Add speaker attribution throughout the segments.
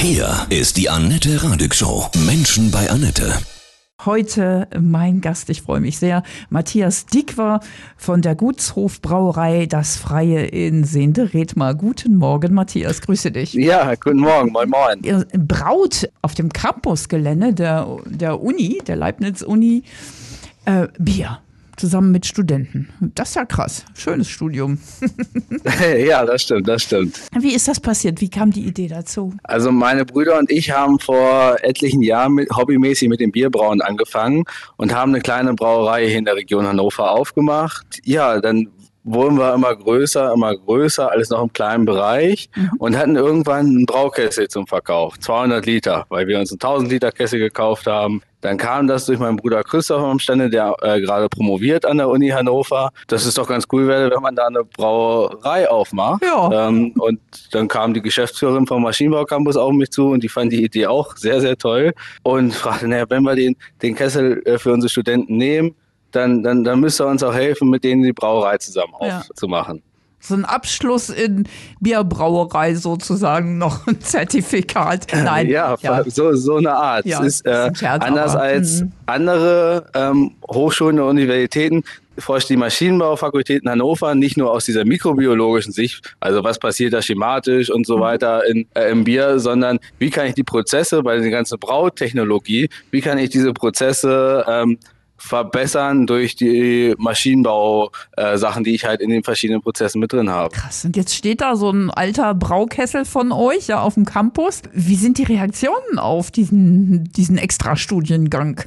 Speaker 1: Hier ist die Annette Radig Show. Menschen bei Annette.
Speaker 2: Heute mein Gast, ich freue mich sehr, Matthias Diekwer von der Gutshof Brauerei Das Freie in Seenderethmar. Guten Morgen, Matthias, grüße dich.
Speaker 3: Ja, guten Morgen, moin moin.
Speaker 2: Ihr braut auf dem Campusgelände der, der Uni, der Leibniz-Uni, äh, Bier zusammen mit Studenten. Das ist ja krass. Schönes Studium.
Speaker 3: ja, das stimmt, das stimmt.
Speaker 2: Wie ist das passiert? Wie kam die Idee dazu?
Speaker 3: Also meine Brüder und ich haben vor etlichen Jahren mit, hobbymäßig mit dem Bierbrauen angefangen und haben eine kleine Brauerei hier in der Region Hannover aufgemacht. Ja, dann wurden wir immer größer, immer größer, alles noch im kleinen Bereich mhm. und hatten irgendwann einen Braukessel zum Verkauf, 200 Liter, weil wir uns einen 1000 Liter Kessel gekauft haben. Dann kam das durch meinen Bruder Christoph am Stande, der äh, gerade promoviert an der Uni Hannover, dass es doch ganz cool wäre, wenn man da eine Brauerei aufmacht. Ja. Ähm, und dann kam die Geschäftsführerin vom Maschinenbau Campus auf mich zu und die fand die Idee auch sehr, sehr toll und fragte, naja, wenn wir den, den Kessel äh, für unsere Studenten nehmen, dann, dann, dann müsste er uns auch helfen, mit denen die Brauerei zusammen ja.
Speaker 2: So ein Abschluss in Bierbrauerei sozusagen noch ein Zertifikat. Nein.
Speaker 3: Ja, ja. So, so eine Art. Ja, es ist, äh, Scherz, anders aber. als mhm. andere ähm, Hochschulen und Universitäten forscht die Maschinenbaufakultät in Hannover nicht nur aus dieser mikrobiologischen Sicht, also was passiert da schematisch und so mhm. weiter in, äh, im Bier, sondern wie kann ich die Prozesse bei der ganzen Brautechnologie, wie kann ich diese Prozesse ähm, verbessern durch die Maschinenbau-Sachen, äh, die ich halt in den verschiedenen Prozessen mit drin habe.
Speaker 2: Krass. Und jetzt steht da so ein alter Braukessel von euch ja auf dem Campus. Wie sind die Reaktionen auf diesen, diesen Extra-Studiengang?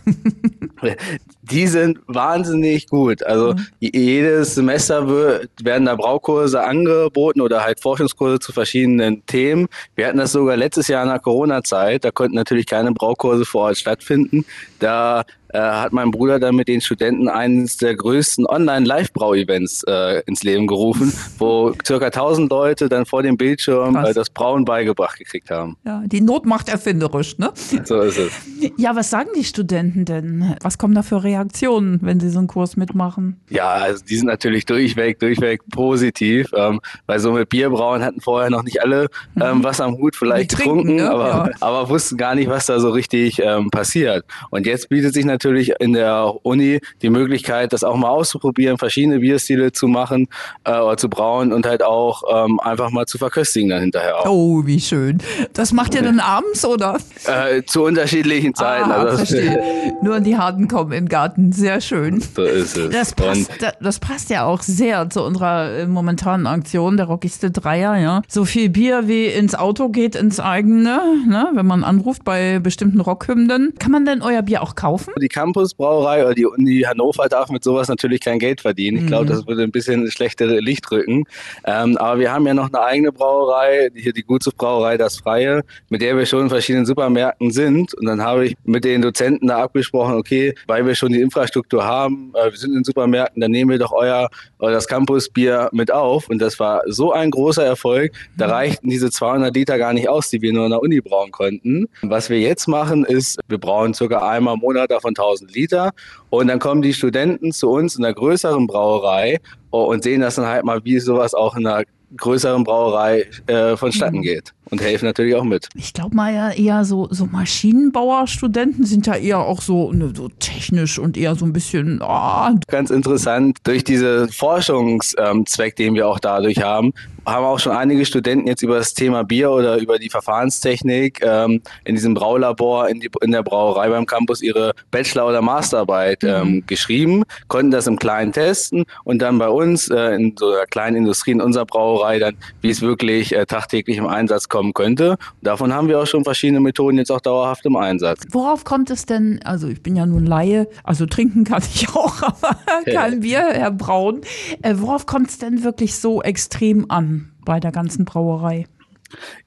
Speaker 3: die sind wahnsinnig gut. Also mhm. jedes Semester wird, werden da Braukurse angeboten oder halt Forschungskurse zu verschiedenen Themen. Wir hatten das sogar letztes Jahr in der Corona-Zeit. Da konnten natürlich keine Braukurse vor Ort stattfinden. Da äh, hat mein Bruder dann mit den Studenten eines der größten Online-Live-Brau-Events äh, ins Leben gerufen, wo circa 1000 Leute dann vor dem Bildschirm äh, das Brauen beigebracht gekriegt haben.
Speaker 2: Ja, die Not macht erfinderisch, ne?
Speaker 3: So ist es.
Speaker 2: Ja, was sagen die Studenten denn? Was kommen da für Reaktionen, wenn sie so einen Kurs mitmachen?
Speaker 3: Ja, also die sind natürlich durchweg, durchweg positiv, ähm, weil so mit Bierbrauen hatten vorher noch nicht alle ähm, mhm. was am Hut vielleicht getrunken, ne? aber, ja. aber wussten gar nicht, was da so richtig ähm, passiert. Und jetzt bietet sich natürlich natürlich in der Uni die Möglichkeit, das auch mal auszuprobieren, verschiedene Bierstile zu machen äh, oder zu brauen und halt auch ähm, einfach mal zu verköstigen dann hinterher auch.
Speaker 2: Oh, wie schön. Das macht ihr dann abends oder?
Speaker 3: Äh, zu unterschiedlichen Zeiten.
Speaker 2: Ah, also verstehe. Nur die Harten kommen im Garten. Sehr schön.
Speaker 3: So ist es.
Speaker 2: Das passt, das passt ja auch sehr zu unserer äh, momentanen Aktion, der Rockigste Dreier. Ja. So viel Bier wie ins Auto geht, ins eigene, ne? wenn man anruft bei bestimmten Rockhymnen. Kann man denn euer Bier auch kaufen?
Speaker 3: Die Campusbrauerei oder die Uni Hannover darf mit sowas natürlich kein Geld verdienen. Ich glaube, mhm. das würde ein bisschen schlechtere Licht rücken. Ähm, aber wir haben ja noch eine eigene Brauerei, hier die Gutshof-Brauerei Das Freie, mit der wir schon in verschiedenen Supermärkten sind. Und dann habe ich mit den Dozenten da abgesprochen, okay, weil wir schon die Infrastruktur haben, äh, wir sind in Supermärkten, dann nehmen wir doch euer, euer das Campusbier mit auf. Und das war so ein großer Erfolg. Da mhm. reichten diese 200 Liter gar nicht aus, die wir nur in der Uni brauen konnten. Was wir jetzt machen, ist, wir brauen circa einmal im Monat davon 1000 Liter. Und dann kommen die Studenten zu uns in einer größeren Brauerei und sehen das dann halt mal, wie sowas auch in einer größeren Brauerei äh, vonstatten mhm. geht und helfen natürlich auch mit.
Speaker 2: Ich glaube mal ja eher so, so Maschinenbauerstudenten sind ja eher auch so, ne, so technisch und eher so ein bisschen. Oh.
Speaker 3: Ganz interessant, durch diesen Forschungszweck, den wir auch dadurch haben, haben auch schon einige Studenten jetzt über das Thema Bier oder über die Verfahrenstechnik ähm, in diesem Braulabor in, die, in der Brauerei beim Campus ihre Bachelor- oder Masterarbeit ähm, mhm. geschrieben, konnten das im Kleinen testen und dann bei uns äh, in so einer kleinen Industrie in unserer Brauerei dann, wie es wirklich äh, tagtäglich im Einsatz kommen könnte. Davon haben wir auch schon verschiedene Methoden jetzt auch dauerhaft im Einsatz.
Speaker 2: Worauf kommt es denn, also ich bin ja nun Laie, also trinken kann ich auch, aber kein Bier, Herr Braun. Äh, worauf kommt es denn wirklich so extrem an bei der ganzen Brauerei?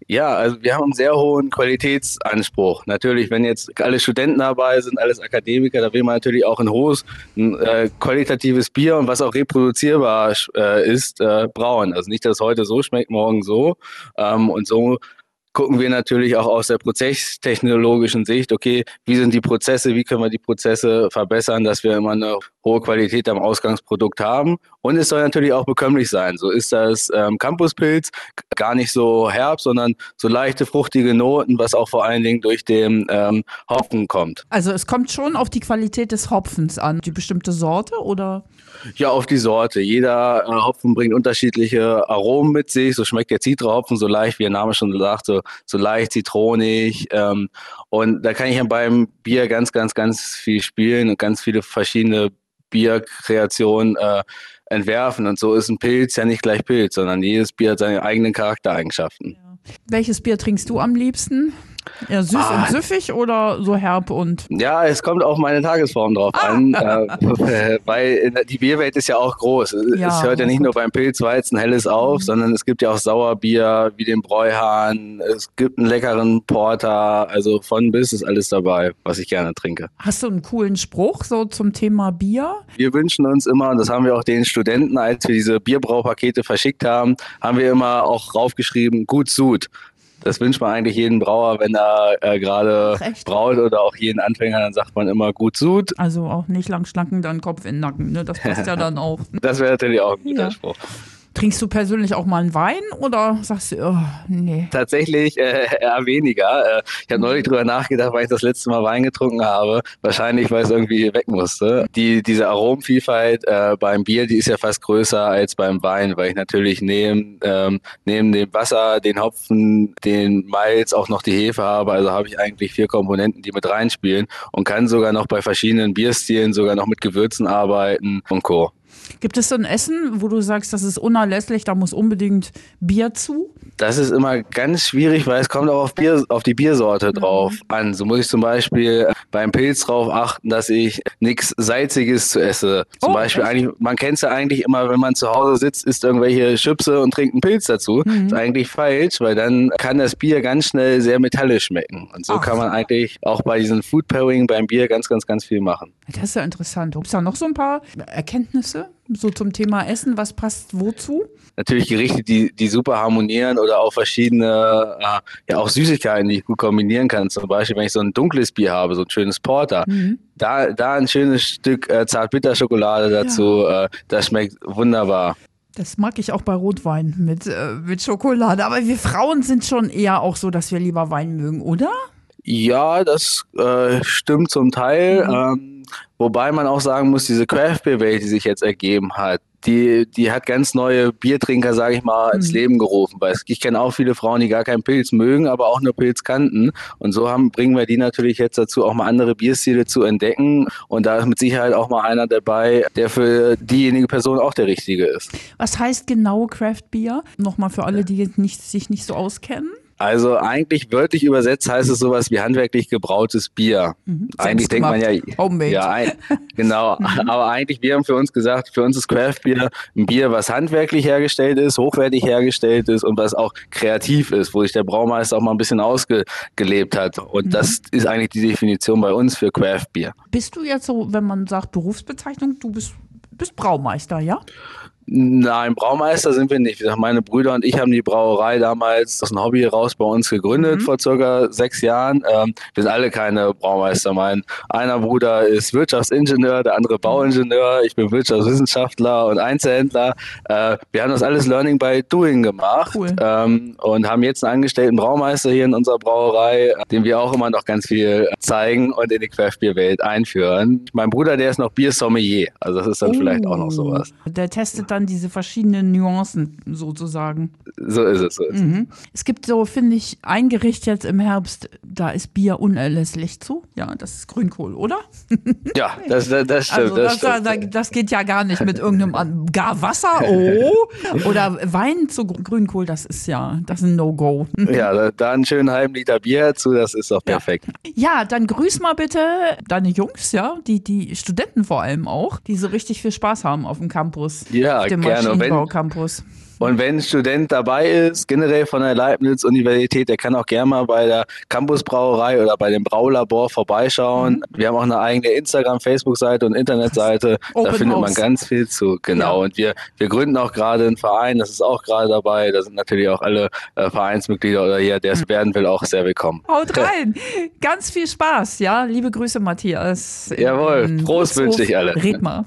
Speaker 3: Ja, also wir haben einen sehr hohen Qualitätsanspruch. Natürlich, wenn jetzt alle Studenten dabei sind, alles Akademiker, da will man natürlich auch ein hohes, ein, äh, qualitatives Bier und was auch reproduzierbar äh, ist, äh, brauen. Also nicht, dass heute so schmeckt, morgen so. Ähm, und so gucken wir natürlich auch aus der prozesstechnologischen Sicht, okay, wie sind die Prozesse, wie können wir die Prozesse verbessern, dass wir immer eine hohe Qualität am Ausgangsprodukt haben. Und es soll natürlich auch bekömmlich sein. So ist das ähm, Campuspilz gar nicht so herb, sondern so leichte, fruchtige Noten, was auch vor allen Dingen durch den ähm, Hopfen kommt.
Speaker 2: Also es kommt schon auf die Qualität des Hopfens an, die bestimmte Sorte oder?
Speaker 3: Ja, auf die Sorte. Jeder äh, Hopfen bringt unterschiedliche Aromen mit sich. So schmeckt der Citra-Hopfen so leicht, wie der Name schon sagt, so, so leicht zitronig. Ähm, und da kann ich ja beim Bier ganz, ganz, ganz viel spielen und ganz viele verschiedene Bierkreationen äh, entwerfen. Und so ist ein Pilz ja nicht gleich Pilz, sondern jedes Bier hat seine eigenen Charaktereigenschaften.
Speaker 2: Ja. Welches Bier trinkst du am liebsten? Ja, süß ah. und süffig oder so herb und?
Speaker 3: Ja, es kommt auf meine Tagesform drauf ah. an, äh, weil die Bierwelt ist ja auch groß. Ja, es hört ja nicht nur beim Pilzweizen helles auf, mhm. sondern es gibt ja auch Sauerbier wie den Bräuhahn. Es gibt einen leckeren Porter, also von bis ist alles dabei, was ich gerne trinke.
Speaker 2: Hast du einen coolen Spruch so zum Thema Bier?
Speaker 3: Wir wünschen uns immer, und das haben wir auch den Studenten, als wir diese Bierbraupakete verschickt haben, haben wir immer auch raufgeschrieben, gut Sud. Das wünscht man eigentlich jeden Brauer, wenn er äh, gerade braut oder auch jeden Anfänger, dann sagt man immer gut Sud.
Speaker 2: Also auch nicht lang schlanken, dann Kopf in den Nacken. Ne? Das passt ja dann auch.
Speaker 3: Das wäre natürlich auch ein guter ja. Spruch.
Speaker 2: Trinkst du persönlich auch mal einen Wein oder sagst du, oh, nee?
Speaker 3: Tatsächlich äh, eher weniger. Äh, ich habe neulich drüber nachgedacht, weil ich das letzte Mal Wein getrunken habe. Wahrscheinlich, weil es irgendwie weg musste. Die, diese Aromenvielfalt äh, beim Bier, die ist ja fast größer als beim Wein, weil ich natürlich neben, ähm, neben dem Wasser, den Hopfen, den Malz auch noch die Hefe habe. Also habe ich eigentlich vier Komponenten, die mit reinspielen und kann sogar noch bei verschiedenen Bierstilen sogar noch mit Gewürzen arbeiten und Co.
Speaker 2: Gibt es so ein Essen, wo du sagst, das ist unerlässlich, da muss unbedingt Bier zu?
Speaker 3: Das ist immer ganz schwierig, weil es kommt auch auf, Bier, auf die Biersorte mhm. drauf mhm. an. So muss ich zum Beispiel beim Pilz drauf achten, dass ich nichts Salziges zu esse. Zum oh, Beispiel eigentlich, man kennt es ja eigentlich immer, wenn man zu Hause sitzt, isst irgendwelche Chipse und trinkt einen Pilz dazu. Mhm. Das ist eigentlich falsch, weil dann kann das Bier ganz schnell sehr metallisch schmecken. Und so Ach. kann man eigentlich auch bei diesem Food Pairing beim Bier ganz, ganz, ganz viel machen.
Speaker 2: Das ist ja interessant. Gibt es da noch so ein paar Erkenntnisse? So zum Thema Essen, was passt wozu?
Speaker 3: Natürlich Gerichte, die, die super harmonieren oder auch verschiedene, äh, ja auch Süßigkeiten, die ich gut kombinieren kann. Zum Beispiel, wenn ich so ein dunkles Bier habe, so ein schönes Porter, mhm. da, da ein schönes Stück äh, Zartbitterschokolade dazu, ja. äh, das schmeckt wunderbar.
Speaker 2: Das mag ich auch bei Rotwein mit, äh, mit Schokolade. Aber wir Frauen sind schon eher auch so, dass wir lieber Wein mögen, oder?
Speaker 3: Ja, das äh, stimmt zum Teil. Mhm. Ähm, Wobei man auch sagen muss, diese Craft Beer Welt, die sich jetzt ergeben hat, die, die hat ganz neue Biertrinker, sage ich mal, ins mhm. Leben gerufen. Weil ich kenne auch viele Frauen, die gar keinen Pilz mögen, aber auch nur Pilz kannten. Und so haben, bringen wir die natürlich jetzt dazu, auch mal andere Bierstile zu entdecken. Und da ist mit Sicherheit auch mal einer dabei, der für diejenige Person auch der richtige ist.
Speaker 2: Was heißt genau Craft Beer? Nochmal für alle, die nicht, sich nicht so auskennen.
Speaker 3: Also eigentlich wörtlich übersetzt heißt es sowas wie handwerklich gebrautes Bier. Mhm. Eigentlich denkt man ja,
Speaker 2: Homemade.
Speaker 3: ja ein, genau. Aber eigentlich wir haben für uns gesagt, für uns ist Craft Beer ein Bier, was handwerklich hergestellt ist, hochwertig hergestellt ist und was auch kreativ ist, wo sich der Braumeister auch mal ein bisschen ausgelebt hat. Und mhm. das ist eigentlich die Definition bei uns für Craft Beer.
Speaker 2: Bist du jetzt so, wenn man sagt Berufsbezeichnung, du bist, bist Braumeister, ja?
Speaker 3: Nein, Braumeister sind wir nicht. Meine Brüder und ich haben die Brauerei damals aus dem Hobby heraus bei uns gegründet, mhm. vor circa sechs Jahren. Ähm, wir sind alle keine Braumeister. Mein einer Bruder ist Wirtschaftsingenieur, der andere Bauingenieur, ich bin Wirtschaftswissenschaftler und Einzelhändler. Äh, wir haben das alles Learning by Doing gemacht cool. ähm, und haben jetzt einen angestellten Braumeister hier in unserer Brauerei, den wir auch immer noch ganz viel zeigen und in die Craft Beer Welt einführen. Mein Bruder, der ist noch Biersommelier, also das ist dann oh. vielleicht auch noch sowas.
Speaker 2: Der testet dann diese verschiedenen Nuancen sozusagen.
Speaker 3: So ist es. So ist
Speaker 2: mhm. Es gibt so, finde ich, ein Gericht jetzt im Herbst, da ist Bier unerlässlich zu. Ja, das ist Grünkohl, oder?
Speaker 3: Ja, das, das, das stimmt. Also
Speaker 2: das,
Speaker 3: das,
Speaker 2: stimmt. das, geht ja gar nicht mit irgendeinem, gar Wasser, oh. Oder Wein zu Grünkohl, das ist ja, das ist ein No-Go.
Speaker 3: Ja, da, einen schönen halben Liter Bier dazu, das ist doch perfekt.
Speaker 2: Ja. ja, dann grüß mal bitte deine Jungs, ja, die, die Studenten vor allem auch, die so richtig viel Spaß haben auf dem Campus.
Speaker 3: Ja,
Speaker 2: auf dem
Speaker 3: gerne. Und wenn-
Speaker 2: Maschinenbau-Campus.
Speaker 3: Und wenn ein Student dabei ist, generell von der Leibniz-Universität, der kann auch gerne mal bei der Campusbrauerei oder bei dem Braulabor vorbeischauen.
Speaker 2: Mhm.
Speaker 3: Wir haben auch eine eigene Instagram-, Facebook-Seite und Internetseite. Da findet man
Speaker 2: House.
Speaker 3: ganz viel zu. Genau.
Speaker 2: Ja.
Speaker 3: Und wir, wir gründen auch gerade einen Verein, das ist auch gerade dabei. Da sind natürlich auch alle äh, Vereinsmitglieder oder hier, der es werden will, auch sehr willkommen.
Speaker 2: Haut rein. Ganz viel Spaß, ja. Liebe Grüße, Matthias.
Speaker 3: Jawohl. Prost wünsche ich alle.
Speaker 2: Red mal.